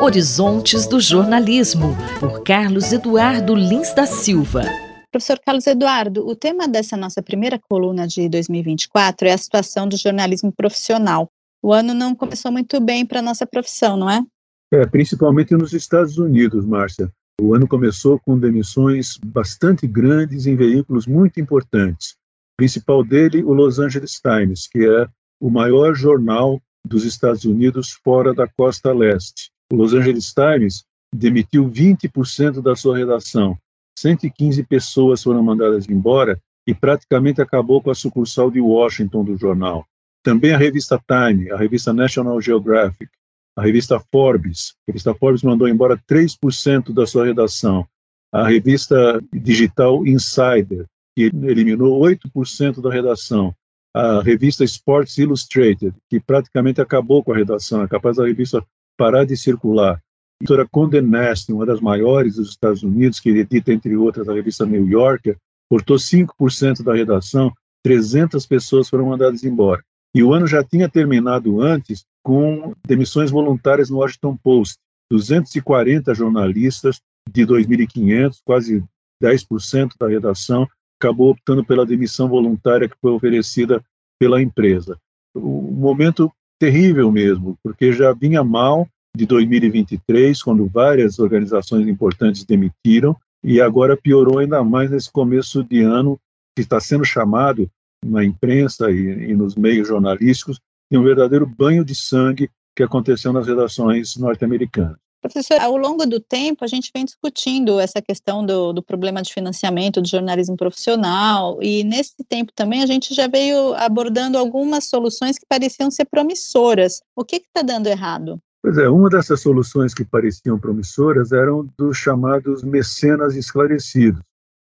Horizontes do Jornalismo, por Carlos Eduardo Lins da Silva. Professor Carlos Eduardo, o tema dessa nossa primeira coluna de 2024 é a situação do jornalismo profissional. O ano não começou muito bem para a nossa profissão, não é? É, principalmente nos Estados Unidos, Márcia. O ano começou com demissões bastante grandes em veículos muito importantes. O principal dele, o Los Angeles Times, que é o maior jornal dos Estados Unidos fora da costa leste. O Los Angeles Times demitiu 20% da sua redação. 115 pessoas foram mandadas embora e praticamente acabou com a sucursal de Washington do jornal. Também a revista Time, a revista National Geographic, a revista Forbes, a revista Forbes mandou embora 3% da sua redação. A revista digital Insider, que eliminou 8% da redação. A revista Sports Illustrated, que praticamente acabou com a redação, é capaz da revista parar de circular. A editora Condé Nast, uma das maiores dos Estados Unidos, que edita, entre outras, a revista New Yorker, cortou 5% da redação, 300 pessoas foram mandadas embora. E o ano já tinha terminado antes com demissões voluntárias no Washington Post. 240 jornalistas de 2.500, quase 10% da redação, acabou optando pela demissão voluntária que foi oferecida pela empresa. Um momento terrível mesmo, porque já vinha mal de 2023, quando várias organizações importantes demitiram, e agora piorou ainda mais nesse começo de ano, que está sendo chamado na imprensa e, e nos meios jornalísticos de um verdadeiro banho de sangue que aconteceu nas redações norte-americanas. Professor, ao longo do tempo, a gente vem discutindo essa questão do, do, problema de financiamento do jornalismo profissional, e nesse tempo também a gente já veio abordando algumas soluções que pareciam ser promissoras. O que está dando errado? Pois é, uma dessas soluções que pareciam promissoras eram dos chamados mecenas esclarecidos,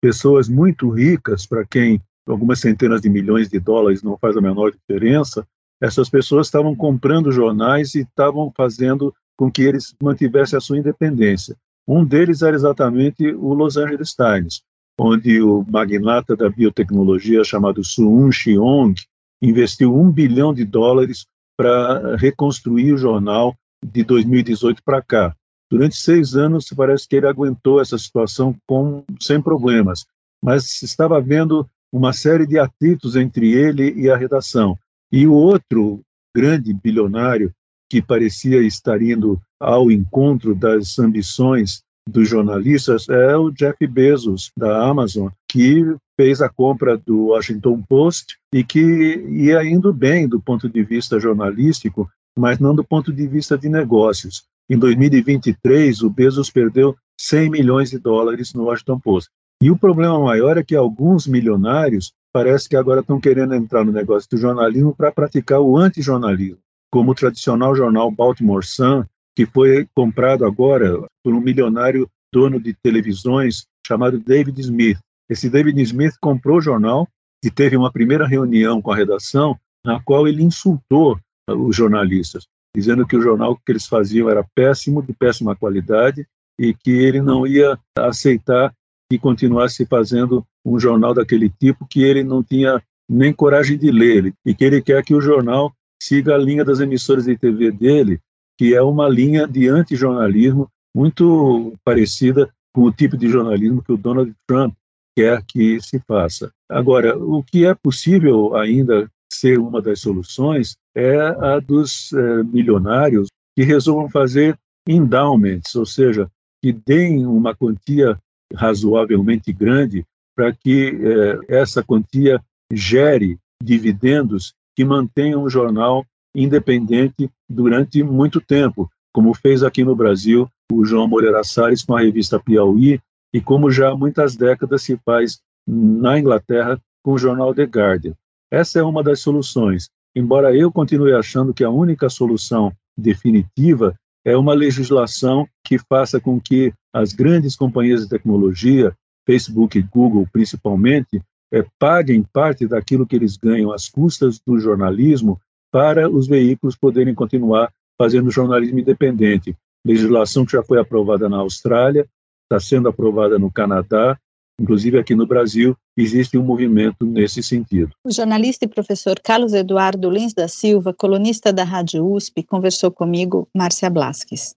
pessoas muito ricas, para quem algumas centenas de milhões de dólares não faz a menor diferença, essas pessoas estavam comprando jornais e estavam fazendo com que eles mantivessem a sua independência. Um deles era exatamente o Los Angeles Times, onde o magnata da biotecnologia chamado Suun Shiong investiu um bilhão de dólares para reconstruir o jornal de 2018 para cá. Durante seis anos, parece que ele aguentou essa situação com, sem problemas, mas estava havendo uma série de atritos entre ele e a redação. E o outro grande bilionário que parecia estar indo ao encontro das ambições dos jornalistas é o Jeff Bezos, da Amazon, que fez a compra do Washington Post e que ia indo bem do ponto de vista jornalístico, mas não do ponto de vista de negócios. Em 2023, o Bezos perdeu 100 milhões de dólares no Washington Post. E o problema maior é que alguns milionários parece que agora estão querendo entrar no negócio do jornalismo para praticar o antijornalismo, como o tradicional jornal Baltimore Sun, que foi comprado agora por um milionário dono de televisões chamado David Smith. Esse David Smith comprou o jornal e teve uma primeira reunião com a redação na qual ele insultou os jornalistas, dizendo que o jornal que eles faziam era péssimo, de péssima qualidade, e que ele não ia aceitar que continuasse fazendo um jornal daquele tipo que ele não tinha nem coragem de ler, e que ele quer que o jornal siga a linha das emissoras de TV dele, que é uma linha de antijornalismo muito parecida com o tipo de jornalismo que o Donald Trump quer que se faça. Agora, o que é possível ainda ser uma das soluções é a dos é, milionários que resolvam fazer endowments, ou seja, que deem uma quantia razoavelmente grande para que eh, essa quantia gere dividendos que mantenham o jornal independente durante muito tempo, como fez aqui no Brasil o João Moreira Salles com a revista Piauí e como já há muitas décadas se faz na Inglaterra com o jornal The Guardian. Essa é uma das soluções, embora eu continue achando que a única solução definitiva é uma legislação que faça com que as grandes companhias de tecnologia, Facebook e Google principalmente, é, paguem parte daquilo que eles ganham às custas do jornalismo para os veículos poderem continuar fazendo jornalismo independente. Legislação que já foi aprovada na Austrália, está sendo aprovada no Canadá Inclusive aqui no Brasil existe um movimento nesse sentido. O jornalista e professor Carlos Eduardo Lins da Silva, colunista da Rádio USP, conversou comigo, Márcia Blasques.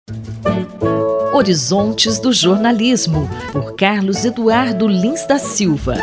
Horizontes do Jornalismo, por Carlos Eduardo Lins da Silva.